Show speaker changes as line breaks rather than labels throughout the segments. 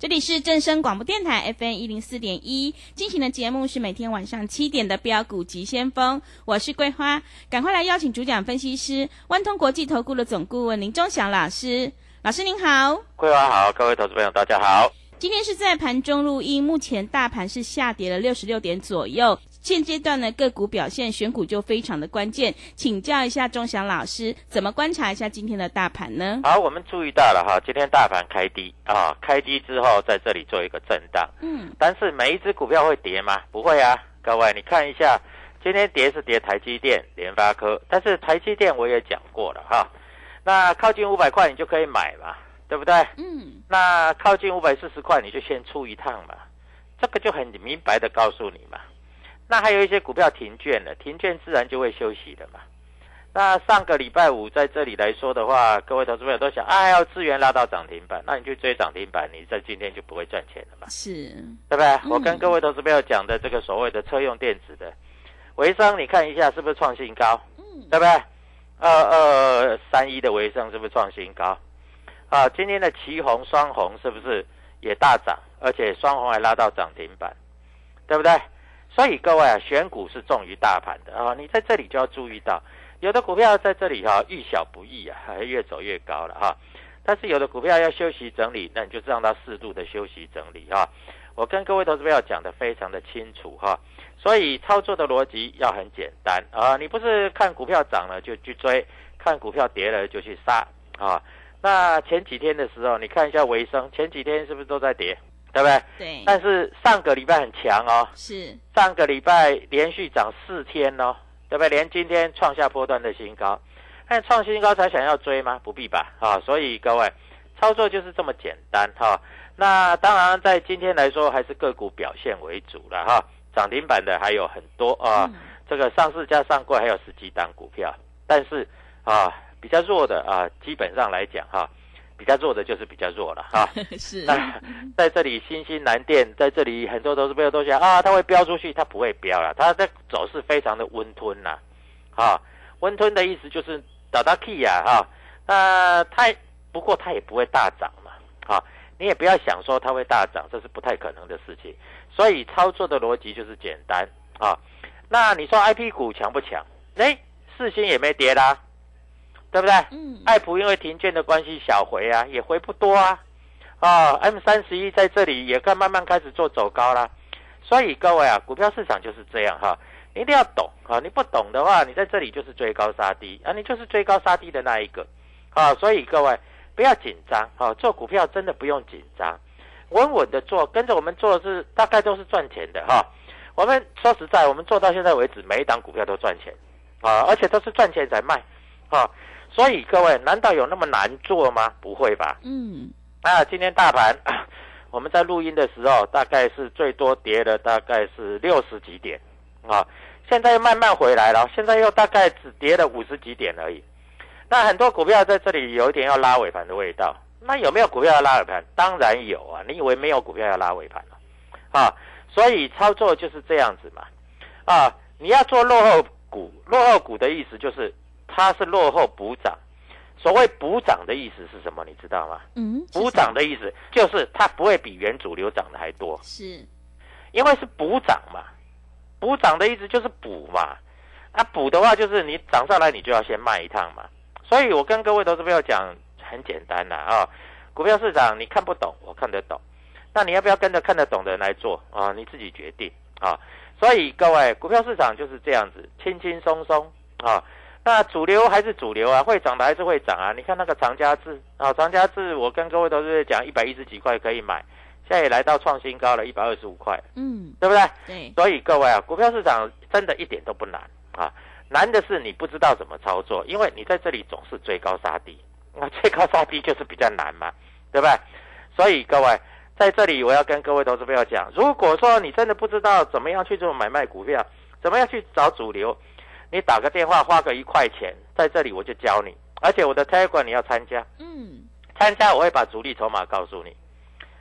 这里是正声广播电台 FM 一零四点一进行的节目是每天晚上七点的标股急先锋，我是桂花，赶快来邀请主讲分析师万通国际投顾的总顾问林忠祥老师，老师您好。
桂花好，各位投资朋友大家好。
今天是在盘中录音，目前大盘是下跌了六十六点左右。现阶段呢，个股表现选股就非常的关键，请教一下钟祥老师，怎么观察一下今天的大盘呢？
好，我们注意到了哈，今天大盘开低啊，开低之后在这里做一个震荡，
嗯，
但是每一只股票会跌吗？不会啊，各位你看一下，今天跌是跌台积电、联发科，但是台积电我也讲过了哈，那靠近五百块你就可以买嘛，对不对？
嗯，
那靠近五百四十块你就先出一趟嘛，这个就很明白的告诉你嘛。那还有一些股票停券了，停券自然就会休息了嘛。那上个礼拜五在这里来说的话，各位投资朋友都想，哎，要资源拉到涨停板，那你去追涨停板，你在今天就不会赚钱了嘛，
是，
对不对？我跟各位投资朋友讲的这个所谓的车用电子的维生，你看一下是不是创新高？
嗯，
对不对？二二三一的维生是不是创新高？啊，今天的旗红双红是不是也大涨？而且双红还拉到涨停板，对不对？所以各位啊，选股是重于大盘的啊，你在这里就要注意到，有的股票在这里哈、遇小不易啊，还 越走越高了哈、但是有的股票要休息整理，那你就让它适度的休息整理哈、我跟各位投资朋友讲的非常的清楚哈、所以操作的逻辑要很简单啊，你不是看股票涨了就去追，看股票跌了就去杀啊。那前几天的时候，你看一下维生，前几天是不是都在跌，对不对？
对，
但是上个礼拜很强哦，
是，
上个礼拜连续涨四天哦，对不对？连今天创下波段的新高，那创新高才想要追吗？不必吧，啊，所以各位操作就是这么简单哈、那当然，在今天来说，还是个股表现为主了哈、涨停板的还有很多啊，
嗯。
这个上市加上柜还有十几档股票，但是啊，比较弱的啊，基本上来讲哈、比较弱的就是比较弱了 哈、
是，
那在这里，新兴南电在这里，很多投资朋友都想啊，它会飙出去，它不会飙了，它的走势非常的温吞呐、啊，温吞的意思就是打打 key 呀，哈，那它不过它也不会大涨嘛，啊，你也不要想说它会大涨，这是不太可能的事情，所以操作的逻辑就是简单啊。那你说 I P 股强不强？哎，四星也没跌啦，对不对？
嗯，
爱普因为停券的关系小回啊，也回不多啊。啊，M 三十一在这里也该慢慢开始做走高啦。所以各位啊，股票市场就是这样哈，你一定要懂啊。你不懂的话，你在这里就是追高杀低啊，你就是追高杀低的那一个啊。所以各位不要紧张啊，做股票真的不用紧张，稳稳的做，跟着我们做的是大概都是赚钱的哈。我们说实在，我们做到现在为止，每一档股票都赚钱啊，而且都是赚钱才卖啊。所以各位，难道有那么难做吗？不会吧？
嗯，
啊，今天大盘 我们在录音的时候，大概是最多跌了大概是六十几点啊，现在又慢慢回来了，现在又大概只跌了五十几点而已。那很多股票在这里有一点要拉尾盘的味道，那有没有股票要拉尾盘？当然有啊，你以为没有股票要拉尾盘了啊？所以操作就是这样子嘛啊，你要做落后股，落后股的意思就是它是落后补涨。所谓补涨的意思是什么？你知道吗？
嗯，
补涨的意思就是它不会比原主流涨的还多，
是
因为是补涨嘛。补涨的意思就是补嘛，啊补的话就是你涨上来你就要先卖一趟嘛。所以我跟各位投资朋友讲很简单啦啊，股票市场你看不懂，我看得懂，那你要不要跟着看得懂的人来做啊？你自己决定啊。所以各位股票市场就是这样子，轻轻松松啊。那主流还是主流啊，会涨的还是会涨啊。你看那个长家智啊，长家智，我跟各位投资者讲，一百一十几块可以买，现在也来到创新高了，一百二十五块，
嗯，
对不对？
对，
所以各位啊，股票市场真的一点都不难啊，难的是你不知道怎么操作，因为你在这里总是追高杀低，那追高杀低就是比较难嘛，对不对？所以各位在这里我要跟各位投资朋友讲，如果说你真的不知道怎么样去做买卖股票，怎么样去找主流。你打个电话，花个一块钱，在这里我就教你，而且我的 Telegram 你要参加，
嗯，
参加我会把主力筹码告诉你，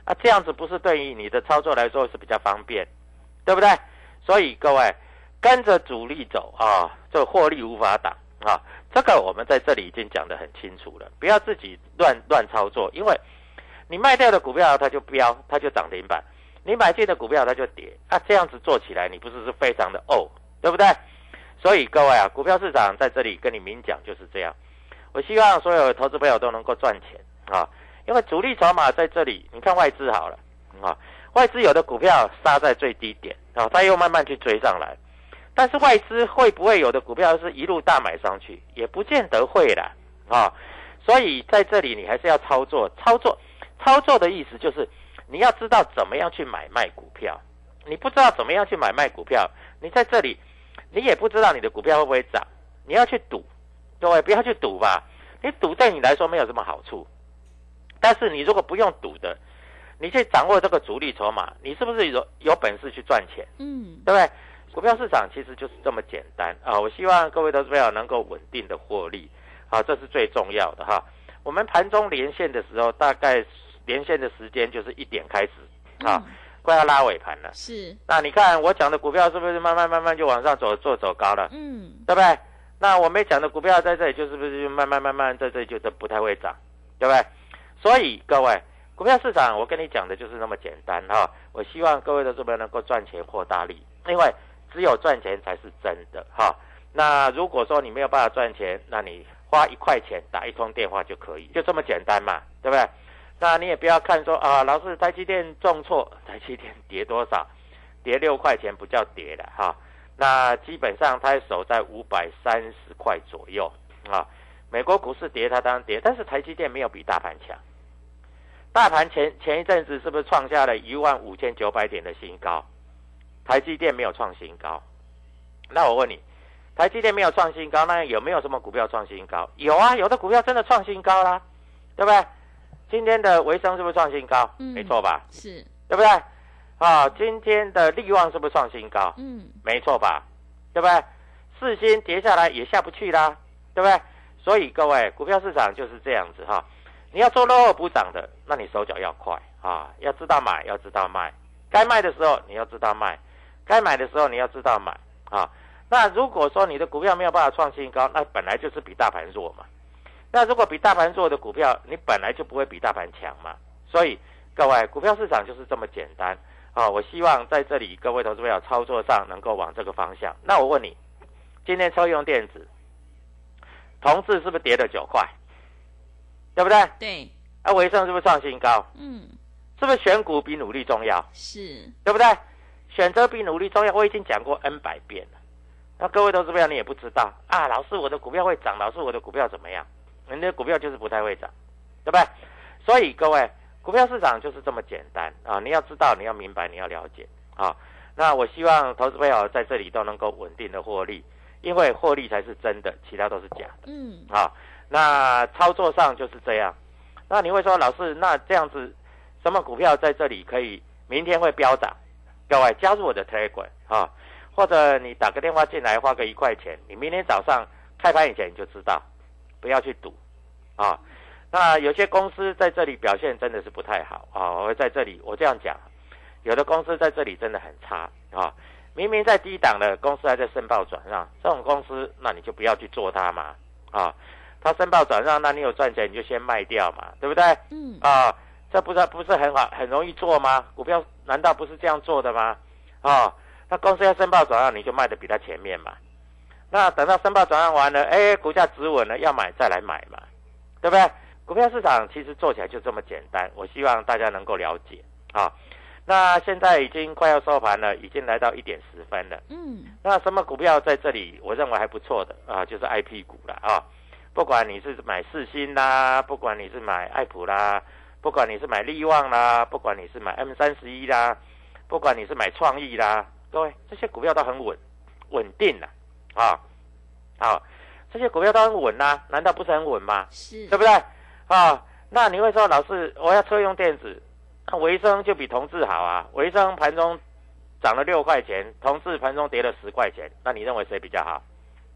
啊，这样子不是对于你的操作来说是比较方便，对不对？所以各位跟着主力走啊，这获利无法挡啊，这个我们在这里已经讲得很清楚了，不要自己乱乱操作，因为你卖掉的股票它就飙，它就涨停板，你买进的股票它就跌，啊，这样子做起来你不是是非常的哦，对不对？所以各位啊，股票市场在这里跟你明讲就是这样。我希望所有投资朋友都能够赚钱啊，因为主力筹码在这里。你看外资好了啊，外资有的股票杀在最低点啊，它又慢慢去追上来。但是外资会不会有的股票是一路大买上去，也不见得会啦啊。所以在这里你还是要操作，操作，操作的意思就是你要知道怎么样去买卖股票。你不知道怎么样去买卖股票，你在这里。你也不知道你的股票会不会涨，你要去赌，各位不要去赌吧。你赌对你来说没有什么好处，但是你如果不用赌的，你去掌握这个主力筹码，你是不是有有本事去赚钱？
嗯，
对不对？股票市场其实就是这么简单啊！我希望各位投资朋友能够稳定的获利，啊，这是最重要的哈。我们盘中连线的时候，大概连线的时间就是一点开始啊。快要拉尾盘了，
是。
那你看我讲的股票是不是慢慢慢慢就往上走，做走高了？
嗯，
对不对？那我没讲的股票在这里，就是不是就慢慢慢慢在这里就不太会涨，对不对？所以各位，股票市场我跟你讲的就是那么简单哈。我希望各位的这边能够赚钱获大利，因为只有赚钱才是真的哈。那如果说你没有办法赚钱，那你花一块钱打一通电话就可以，就这么简单嘛，对不对？那你也不要看说啊，老师台积电重挫，台积电跌多少？跌六块钱不叫跌了哈。那基本上它守在五百三十块左右啊。美国股市跌，它当然跌，但是台积电没有比大盘强。大盘前前一阵子是不是创下了一万五千九百点的新高？台积电没有创新高。那我问你，台积电没有创新高，那有没有什么股票创新高？有啊，有的股票真的创新高啦，对不对？今天的维生是不是创新高？
嗯，
没错吧？
是，
对不对？啊，今天的利旺是不是创新高？
嗯，
没错吧？对不对？四星跌下来也下不去啦，对不对？所以各位，股票市场就是这样子哈。你要做落后补涨的，那你手脚要快啊，要知道买，要知道卖。该卖的时候你要知道卖，该买的时候你要知道买啊。那如果说你的股票没有办法创新高，那本来就是比大盘弱嘛。那如果比大盘弱的股票，你本来就不会比大盘强嘛。所以各位，股票市场就是这么简单啊！我希望在这里各位投资友操作上能够往这个方向。那我问你，今天车用电子，同志是不是跌了九块？对不对？
对。
啊，维盛是不是创新高？
嗯。
是不是选股比努力重要？
是。
对不对？选择比努力重要，我已经讲过 N 百遍了。那各位投资友你也不知道啊？老师，我的股票会涨，老师，我的股票怎么样？人家股票就是不太会涨，对不对？所以各位，股票市场就是这么简单啊！你要知道，你要明白，你要了解啊！那我希望投资朋友在这里都能够稳定的获利，因为获利才是真的，其他都是假的。
嗯。
啊，那操作上就是这样。那你会说，老师，那这样子，什么股票在这里可以明天会飙涨？各位加入我的 Telegram 啊，或者你打个电话进来，花个一块钱，你明天早上开盘以前你就知道，不要去赌啊。那有些公司在这里表现真的是不太好啊！我会在这里，我这样讲，有的公司在这里真的很差啊！明明在低档的公司还在申报转让，这种公司那你就不要去做它嘛啊！它申报转让，那你有赚钱你就先卖掉嘛，对不对？
嗯
啊，这不是不是很好很容易做吗？股票难道不是这样做的吗？啊，那公司要申报转让，你就卖的比它前面嘛。那等到申报转让完了，哎，股价止稳了，要买再来买嘛，对不对？股票市场其实做起来就这么简单，我希望大家能够了解啊。那现在已经快要收盘了，已经来到一点十分了。
嗯
那什么股票在这里，我认为还不错的啊，就是 I P 股了啊。不管你是买世新啦，不管你是买爱普啦，不管你是买利旺啦，不管你是买 M 三十一啦，不管你是买创意啦，各位这些股票都很稳稳定的啊啊，这些股票都很稳呐、难道不是很稳吗？
是
对不对？啊，那你会说老师，我要车用电子，那维生就比同志好啊？维生盘中涨了六块钱，同志盘中跌了十块钱，那你认为谁比较好？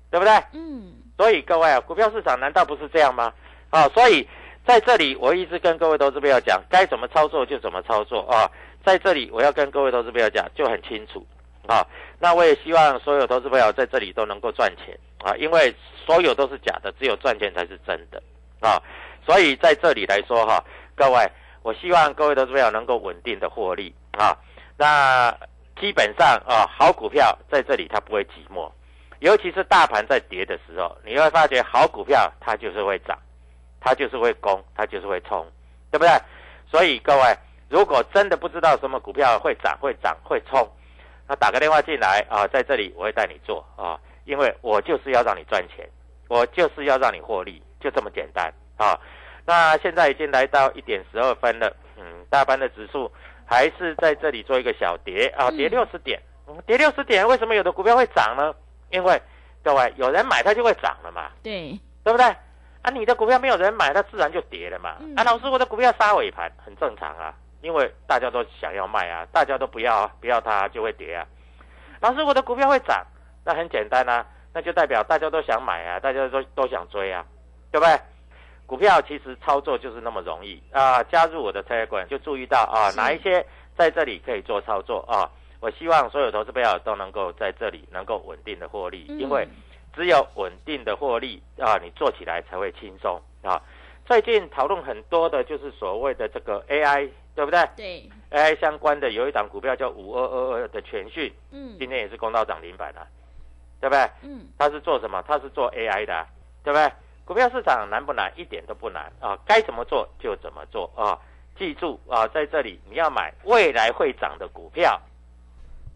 对不对？
嗯
所以各位啊，股票市场难道不是这样吗？啊，所以在这里我一直跟各位投资朋友讲，该怎么操作就怎么操作啊。在这里我要跟各位投资朋友讲，就很清楚啊。那我也希望所有投资朋友在这里都能够赚钱啊，因为所有都是假的，只有赚钱才是真的啊。所以在这里来说哈、各位，我希望各位投资朋友能够稳定的获利啊。那基本上啊，好股票在这里它不会寂寞。尤其是大盘在跌的时候，你会发觉好股票它就是会涨，它就是会攻，它就是会冲，对不对？所以各位，如果真的不知道什么股票会涨、会涨、会冲，那打个电话进来啊，在这里我会带你做啊，因为我就是要让你赚钱，我就是要让你获利，就这么简单啊。那现在已经来到一点十二分了，嗯，大盘的指数还是在这里做一个小跌啊，
嗯
跌六十点，嗯跌六十点，为什么有的股票会涨呢？因为各位有人买它就会涨了嘛，
对
对不对？啊，你的股票没有人买，它自然就跌了嘛。
嗯
啊，老师，我的股票杀尾盘很正常啊，因为大家都想要卖啊，大家都不要啊，不要它就会跌啊。老师，我的股票会涨，那很简单啊，那就代表大家都想买啊，大家都都想追啊，对不对？股票其实操作就是那么容易啊！加入我的 Telegram 就注意到啊，哪一些在这里可以做操作啊？我希望所有投资朋友都能够在这里能够稳定的获利，
嗯
因为只有稳定的获利啊，你做起来才会轻松啊。最近讨论很多的就是所谓的这个 AI，对不对
对
？AI 相关的有一档股票叫五二二二的全讯，
嗯
今天也是攻到涨停板了、对不对？
嗯
它是做什么？它是做 AI 的啊、对不对？股票市场难不难？一点都不难啊！该怎么做就怎么做啊！记住啊，在这里你要买未来会涨的股票，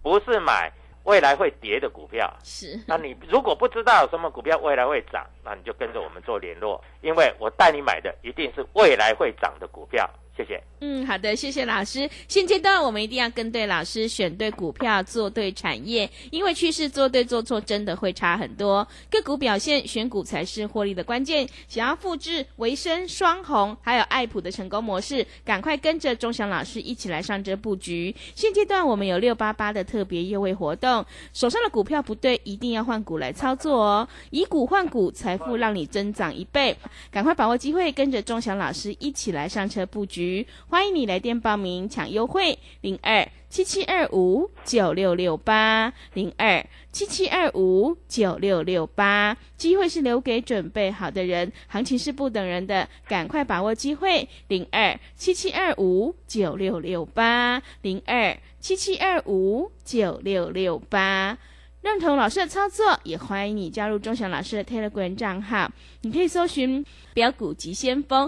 不是买未来会跌的股票。
是
那你如果不知道什么股票未来会涨，那你就跟着我们做联络，因为我带你买的一定是未来会涨的股票。谢谢。
嗯，好的，谢谢老师。现阶段我们一定要跟对老师，选对股票，做对产业，因为趋势做对做错真的会差很多。个股表现，选股才是获利的关键。想要复制维生、双红还有爱普的成功模式，赶快跟着钟祥老师一起来上这布局。现阶段我们有六八八的特别优惠活动，手上的股票不对，一定要换股来操作哦。以股换股，财富让你增长一倍。赶快把握机会，跟着钟祥老师一起来上车布局。欢迎你来电报名抢优惠，零二七七二五九六六八零二七七二五九六六八。机会是留给准备好的人，行情是不等人的，赶快把握机会，零二七七二五九六六八零二七七二五九六六八。认同老师的操作，也欢迎你加入钟祥老师的 Telegram 账号。你可以搜寻“标股急先锋”。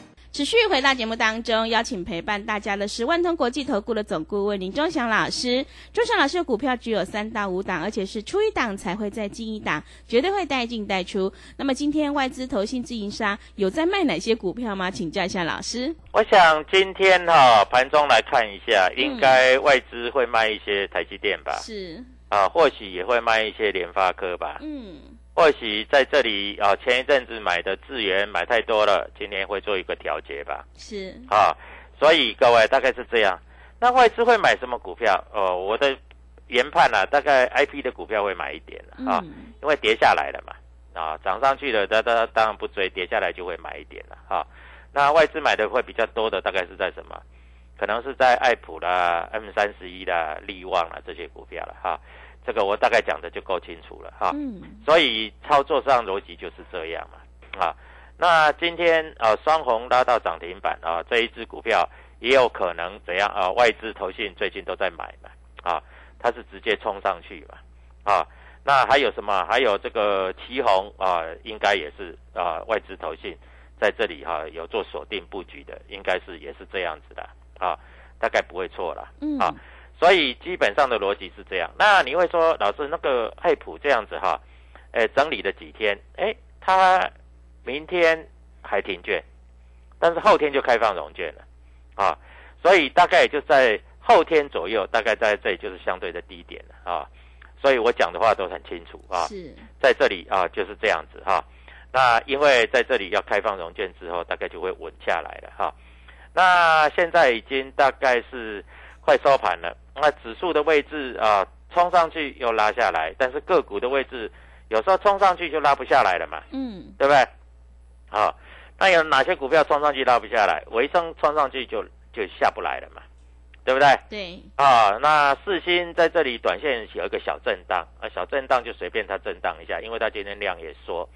持续回到节目当中，邀请陪伴大家的是万通国际投顾的总顾问林忠祥老师。忠祥老师的股票只有三到五档，而且是出一档才会再进一档，绝对会带进带出。那么今天外资投信自营商有在卖哪些股票吗？请教一下老师。
我想今天哈、盘中来看一下，应该外资会卖一些台积电吧？
是，
啊，或许也会卖一些联发科吧？
嗯，
或许在这里啊，前一阵子买的资源买太多了，今天会做一个调节吧？
是，
啊，所以各位大概是这样。那外资会买什么股票？哦，我的研判啊，大概 I P 的股票会买一点啊，
嗯，
因为跌下来了嘛，啊，涨上去了，大家当然不追，跌下来就会买一点了啊。那外资买的会比较多的，大概是在什么？可能是在爱普啦、M 三十一啦、利旺啦这些股票了哈。这个我大概讲的就够清楚了哈。
嗯，
所以操作上逻辑就是这样嘛，啊，那今天啊双红拉到涨停板啊，这一只股票也有可能怎样啊？外资投信最近都在买嘛，啊，它是直接冲上去嘛，啊，那还有什么？还有这个旗红啊，应该也是啊外资投信在这里哈、有做锁定布局的，应该是也是这样子的啊，大概不会错了。
嗯，
啊所以基本上的逻辑是这样。那你会说，老师那个爱普这样子哈，诶，整理了几天，诶，它明天还停券，但是后天就开放融券了，啊，所以大概也就在后天左右，大概在这里就是相对的低点了啊。所以我讲的话都很清楚啊，
是，
在这里啊就是这样子哈、那因为在这里要开放融券之后，大概就会稳下来了哈、那现在已经大概是快收盘了，那指数的位置啊冲上去又拉下来，但是个股的位置有时候冲上去就拉不下来了嘛，
嗯，
对不对？好、那有哪些股票冲上去拉不下来？维生冲上去就就下不来了嘛，对不对？
对，
啊，那四星在这里短线有一个小震荡，啊，小震荡就随便它震荡一下，因为它今天量也说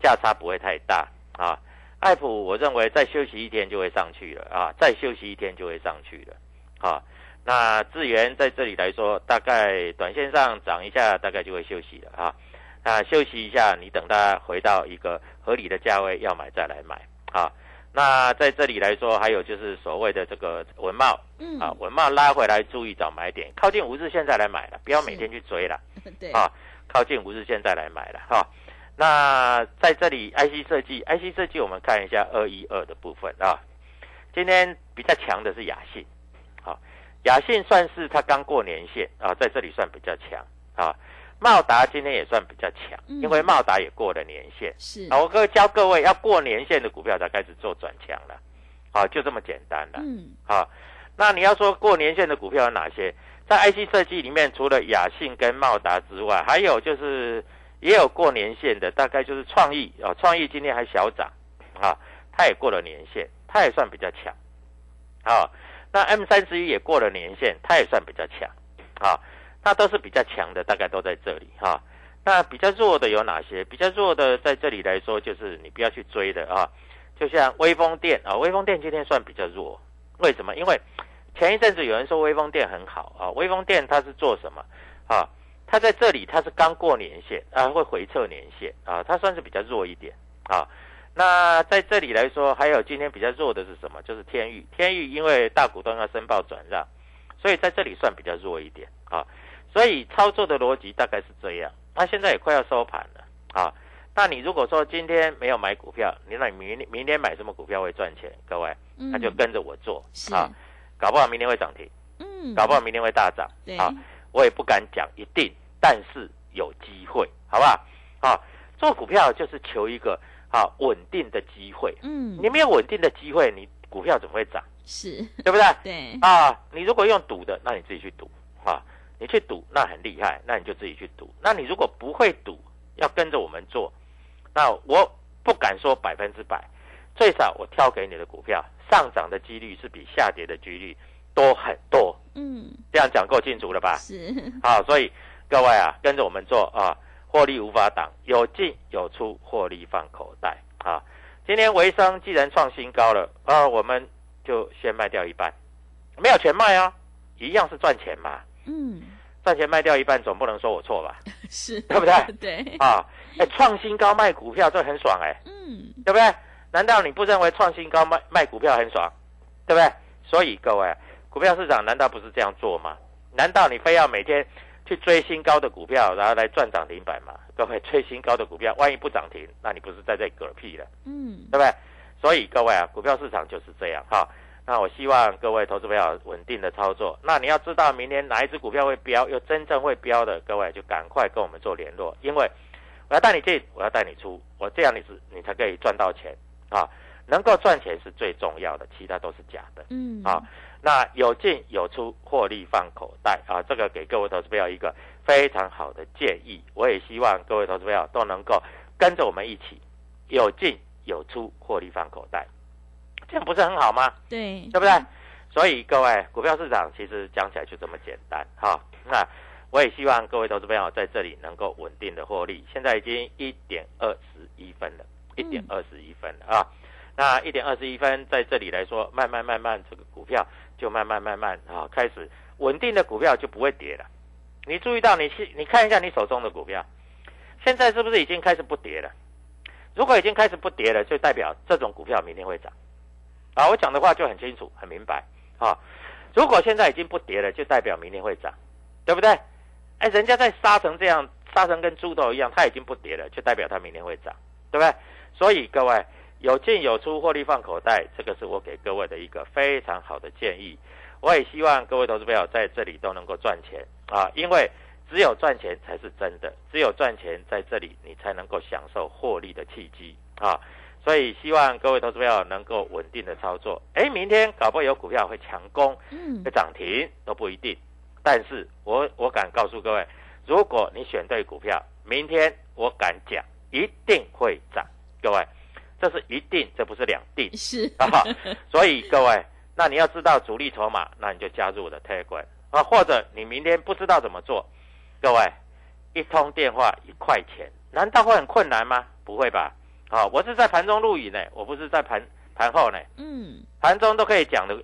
价差不会太大啊。艾普我认为再休息一天就会上去了啊，再休息一天就会上去了啊。那智源在这里来说，大概短线上涨一下，大概就会休息了啊。那，休息一下，你等它回到一个合理的价位要买再来买啊。那在这里来说，还有就是所谓的这个文茂，
嗯，
啊，文茂拉回来，注意找买点，靠近五日线再来买了，不要每天去追了
对，
啊，靠近五日线再来买了哈、那在这里，IC 设计，IC 设计我们看一下二一二的部分啊，今天比较强的是雅信，好、雅信算是它刚过年线啊，在这里算比较强啊。茂达今天也算比较强，
嗯
因为茂达也过了年线。
是，
啊，我各教各位要过年线的股票才开始做转强了，好，就这么简单了。
嗯，
好，那你要说过年线的股票有哪些？在 IC 设计里面，除了雅信跟茂达之外，还有就是也有过年线的，大概就是创意啊，创意今天还小涨啊，它也过了年线，它也算比较强。啊，那 M 三十一也过了年线，它也算比较强。啊，那都是比较强的，大概都在这里哈、那比较弱的有哪些？比较弱的在这里来说，就是你不要去追的啊，就像微风电啊，微风电今天算比较弱，为什么？因为前一阵子有人说微风电很好啊，微风电它是做什么啊？它在这里它是刚过年线啊，会回撤年线啊，它算是比较弱一点啊。那在这里来说，还有今天比较弱的是什么？就是天域，天域因为大股东要申报转让，所以在这里算比较弱一点啊。所以操作的逻辑大概是这样。那现在也快要收盘了啊。那你如果说今天没有买股票，你那你明明天买什么股票会赚钱？各位，那就跟着我做
是
啊，搞不好明天会涨停，
嗯，
搞不好明天会大涨
对，
啊。我也不敢讲一定，但是有机会，好不好？啊，做股票就是求一个啊稳定的机会。
嗯，
你没有稳定的机会，你股票怎么会涨？
是，
对不对？
对，
啊，你如果用赌的，那你自己去赌啊，你去赌那很厉害，那你就自己去赌。那你如果不会赌，要跟着我们做，那我不敢说百分之百，最少我挑给你的股票上涨的几率是比下跌的几率多很多。
嗯，
这样讲够清楚了吧？
是，
好，所以各位啊，跟着我们做啊，获利无法挡，有进有出，获利放口袋啊。今天维生既然创新高了啊，我们就先卖掉一半，没有全卖啊，一样是赚钱嘛。
嗯，
赚钱卖掉一半，总不能说我错吧？
是，
对不对？
对，
啊，哎，创新高卖股票这很爽哎、
嗯，
对不对？难道你不认为创新高卖卖股票很爽，对不对？所以各位，股票市场难道不是这样做吗？难道你非要每天去追新高的股票，然后来赚涨停板嘛？各位，追新高的股票，万一不涨停，那你不是在这嗝屁了，
嗯，
对不对？所以各位啊，股票市场就是这样哈。那我希望各位投资朋友稳定的操作。那你要知道明年哪一只股票会飙，又真正会飙的，各位就赶快跟我们做联络，因为我要带你进，我要带你出，我这样你是你才可以赚到钱啊。能够赚钱是最重要的，其他都是假的。
嗯，
啊，那有进有出，获利放口袋啊，这个给各位投资朋友一个非常好的建议。我也希望各位投资朋友都能够跟着我们一起有进有出，获利放口袋，这样不是很好吗？
对，
对不对？所以各位，股票市场其实讲起来就这么简单哈。那我也希望各位投资朋友在这里能够稳定的获利。现在已经一点二十一分了，一点二十一分了啊。那一点二十一分在这里来说，慢慢慢慢这个股票就慢慢慢慢啊开始稳定的股票就不会跌了。你注意到你去你看一下你手中的股票，现在是不是已经开始不跌了？如果已经开始不跌了，就代表这种股票明天会涨。啊，我讲的话就很清楚、很明白啊。如果现在已经不跌了，就代表明天会涨，对不对？哎，人家在杀成这样，杀成跟猪头一样，它已经不跌了，就代表它明天会涨，对不对？所以各位有进有出，获利放口袋，这个是我给各位的一个非常好的建议。我也希望各位投资朋友在这里都能够赚钱啊，因为只有赚钱才是真的，只有赚钱在这里你才能够享受获利的契机啊。所以希望各位投资朋友能够稳定的操作。哎，明天搞不好有股票会强攻，
嗯
会，涨停都不一定。但是我我敢告诉各位，如果你选对股票，明天我敢讲一定会涨。各位，这是一定，这不是两定
是，
啊。所以各位，那你要知道主力筹码，那你就加入我的 Telegram 啊，或者你明天不知道怎么做，各位一通电话一块钱，难道会很困难吗？不会吧？啊，我是在盘中录影呢，我不是在盘盘后呢。
嗯，
盘中都可以讲的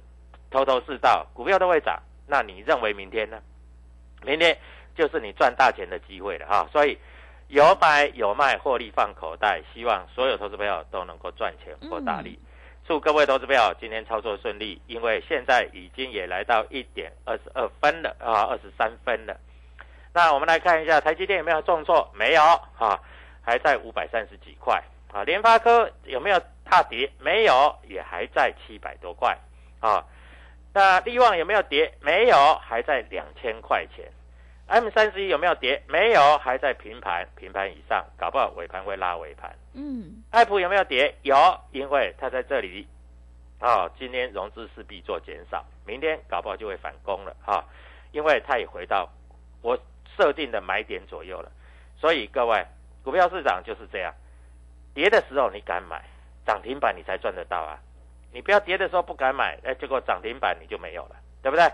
头头是道，股票都会涨。那你认为明天呢？明天就是你赚大钱的机会了哈。所以有买有卖，获利放口袋。希望所有投资朋友都能够赚钱获大利。祝各位投资朋友今天操作顺利，因为现在已经也来到一点二十二分了啊，二十三分了。那我们来看一下台积电有没有重挫？没有啊，还在五百三十几块啊。联发科有没有大跌？没有，也还在七百多块啊。那利旺有没有跌？没有，还在两千块钱。M 三十一有没有跌？没有，还在平盘，平盘以上，搞不好尾盘会拉尾盘。
嗯，
爱普有没有跌？有，因为它在这里，啊、今天融资势必做减少，明天搞不好就会反攻了哈、因为它也回到我设定的买点左右了。所以各位，股票市场就是这样，跌的时候你敢买，涨停板你才赚得到啊。你不要跌的时候不敢买，哎，结果涨停板你就没有了，对不对？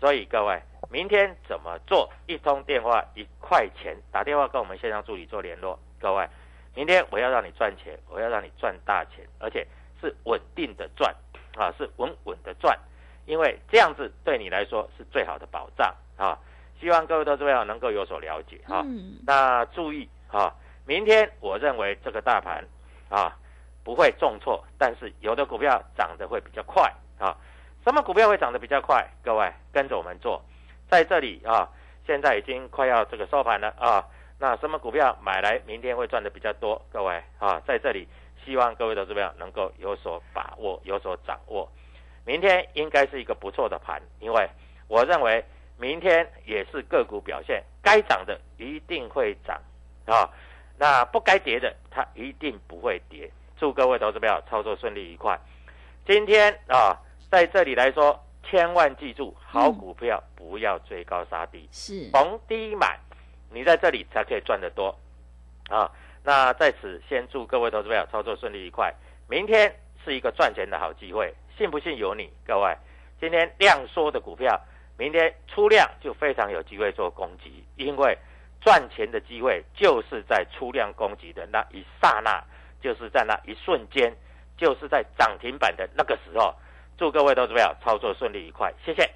所以各位，明天怎么做？一通电话一块钱，打电话跟我们线上助理做联络。各位，明天我要让你赚钱，我要让你赚大钱，而且是稳定的赚，啊，是稳稳的赚，因为这样子对你来说是最好的保障啊。希望各位投资朋友能够有所了解啊。那注意啊，明天我认为这个大盘啊不会重挫，但是有的股票涨得会比较快啊。什么股票会涨得比较快？各位跟着我们做，在这里啊，现在已经快要这个收盘了啊。那什么股票买来明天会赚的比较多？各位啊，在这里希望各位投资朋友能够有所把握，有所掌握。明天应该是一个不错的盘，因为我认为明天也是个股表现，该涨的一定会涨啊，那不该跌的它一定不会跌。祝各位投资朋友操作顺利愉快。今天啊，在这里来说，千万记住，好股票不要追高杀低，
是，
逢低买，你在这里才可以赚得多啊。那在此先祝各位投资朋友操作顺利愉快。明天是一个赚钱的好机会，信不信由你。各位，今天量缩的股票，明天出量就非常有机会做攻击，因为赚钱的机会就是在出量攻击的那一刹那，就是在那一瞬间，就是在涨停板的那个时候。祝各位投资友操作顺利愉快，谢谢。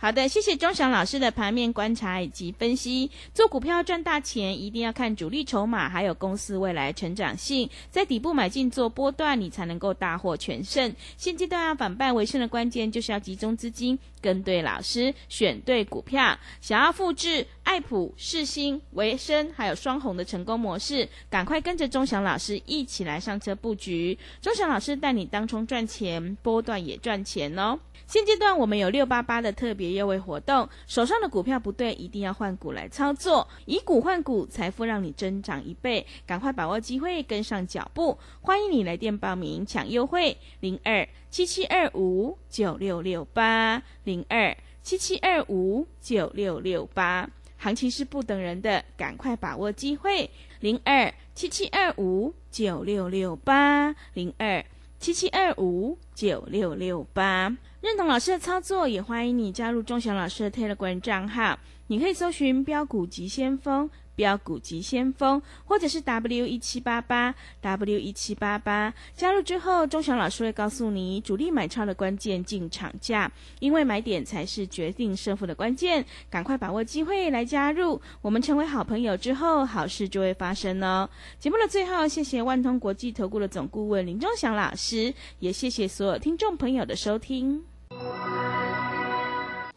好的，谢谢钟祥老师的盘面观察以及分析。做股票赚大钱，一定要看主力筹码，还有公司未来成长性，在底部买进做波段，你才能够大获全胜。现阶段要反败为胜的关键，就是要集中资金，跟对老师，选对股票。想要复制爱普、世新、维生还有双红的成功模式，赶快跟着钟祥老师一起来上车布局。钟祥老师带你当冲赚钱，波段也赚钱哦。现阶段我们有六八八的特别优惠活动，手上的股票不对，一定要换股来操作，以股换股，财富让你增长一倍，赶快把握机会，跟上脚步。欢迎你来电报名抢优惠，零二七七二五九六六八零二七七二五九六六八，行情是不等人的，赶快把握机会，零二七七二五九六六八零二七七二五九六六八。认同老师的操作，也欢迎你加入钟祥老师的 Telegram 账号。你可以搜寻“标股急先锋”、“标股急先锋”，或者是 W 一七八八 W 一七八八。加入之后，钟祥老师会告诉你主力买超的关键进场价，因为买点才是决定胜负的关键。赶快把握机会来加入，我们成为好朋友之后，好事就会发生哦。节目的最后，谢谢万通国际投顾的总顾问林钟祥老师，也谢谢所有听众朋友的收听。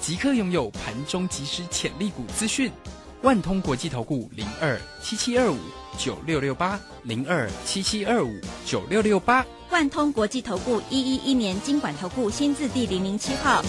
即刻拥有盘中即时潜力股资讯，万通国际投顾零二七七二五九六六八零二七七二五九六六八，
万通国际投顾一一一年经管投顾新字第零零七号。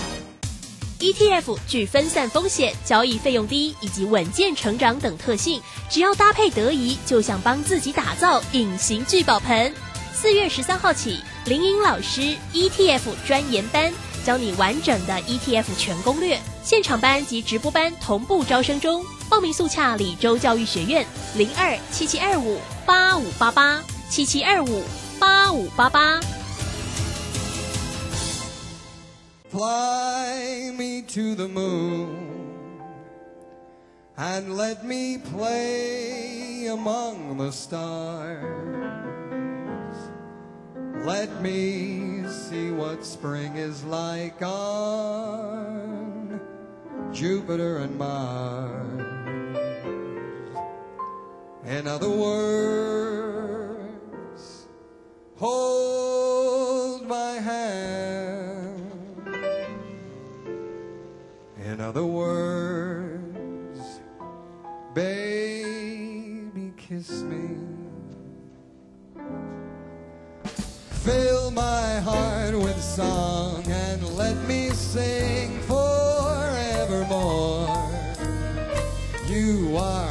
ETF 具分散风险、交易费用低以及稳健成长等特性，只要搭配得宜，就像帮自己打造隐形聚宝盆。四月十三号起，林颖老师 ETF 专研班。教你完整的 ETF 全攻略，现场班及直播班同步招生中，报名速洽李州教育学院零二七七二五八五八八七七二五八五八八。
Fly me to the moon and let me play among the stars. Let me see what spring is like on Jupiter and Mars. In other words, hold my hand. In other words, baby, song and let me sing forevermore. You are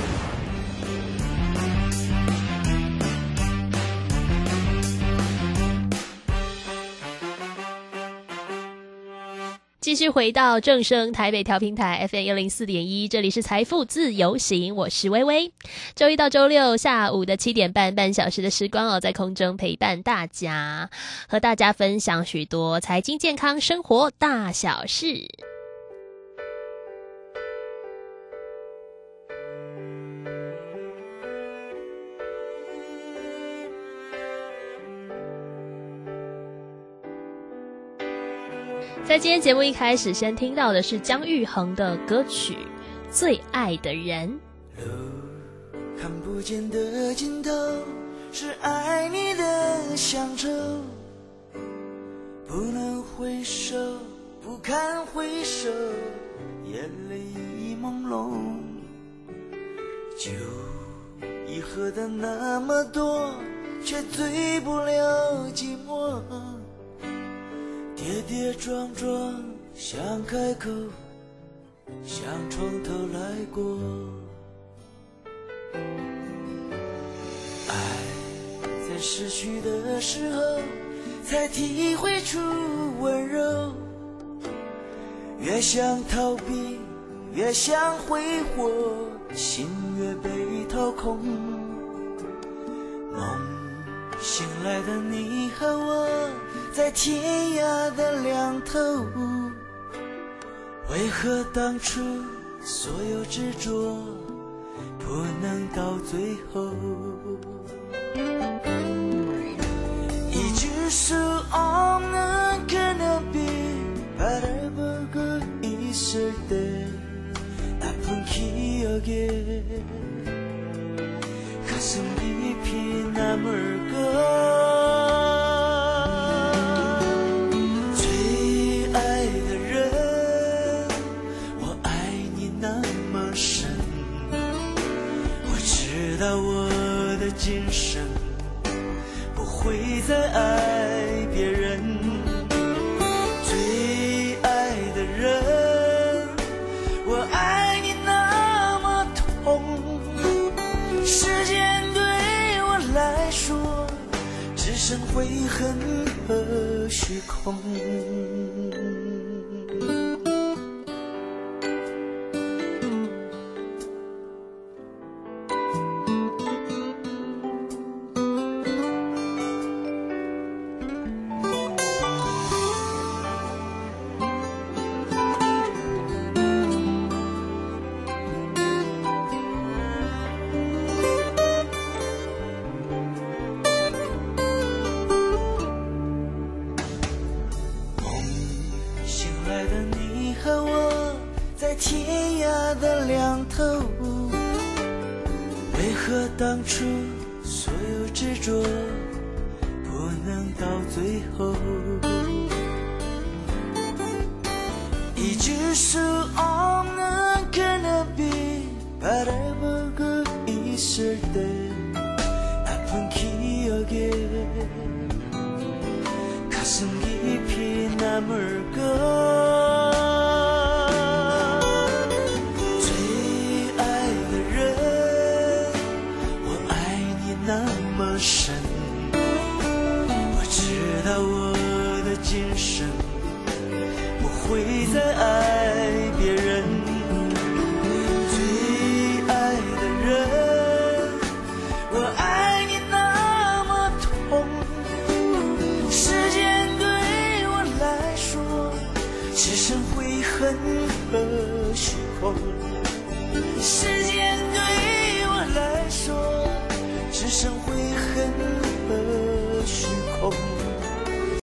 继续回到正声台北调频台 FM 幺零四点一，这里是财富自由行，我是微微。周一到周六下午的七点半，半小时的时光哦，在空中陪伴大家，和大家分享许多财经、健康、生活大小事。在今天节目一开始，先听到的是姜育恒的歌曲《最爱的人》。
看不见的尽头，是爱你的乡愁。不能回首，不堪回首，眼泪已朦胧。酒已喝的那么多，却醉不了寂寞。跌跌撞撞想开口，想从头来过。爱在失去的时候，才体会出温柔。越想逃避，越想挥霍，心越被掏空。梦醒来的你和我。在天涯的两头，为何当初所有执着不能到最后？一句说 I'm not gonna be better but yesterday 나쁜 기억에 가슴 깊이 남을 到我的今生不会再爱别人。最爱的人，我爱你那么痛，时间对我来说只剩悔恨和虚空。所有执着不能到最后？一直说 I'm not gonna be better but good yesterday 아픈 기억에 가슴 깊이 남을 것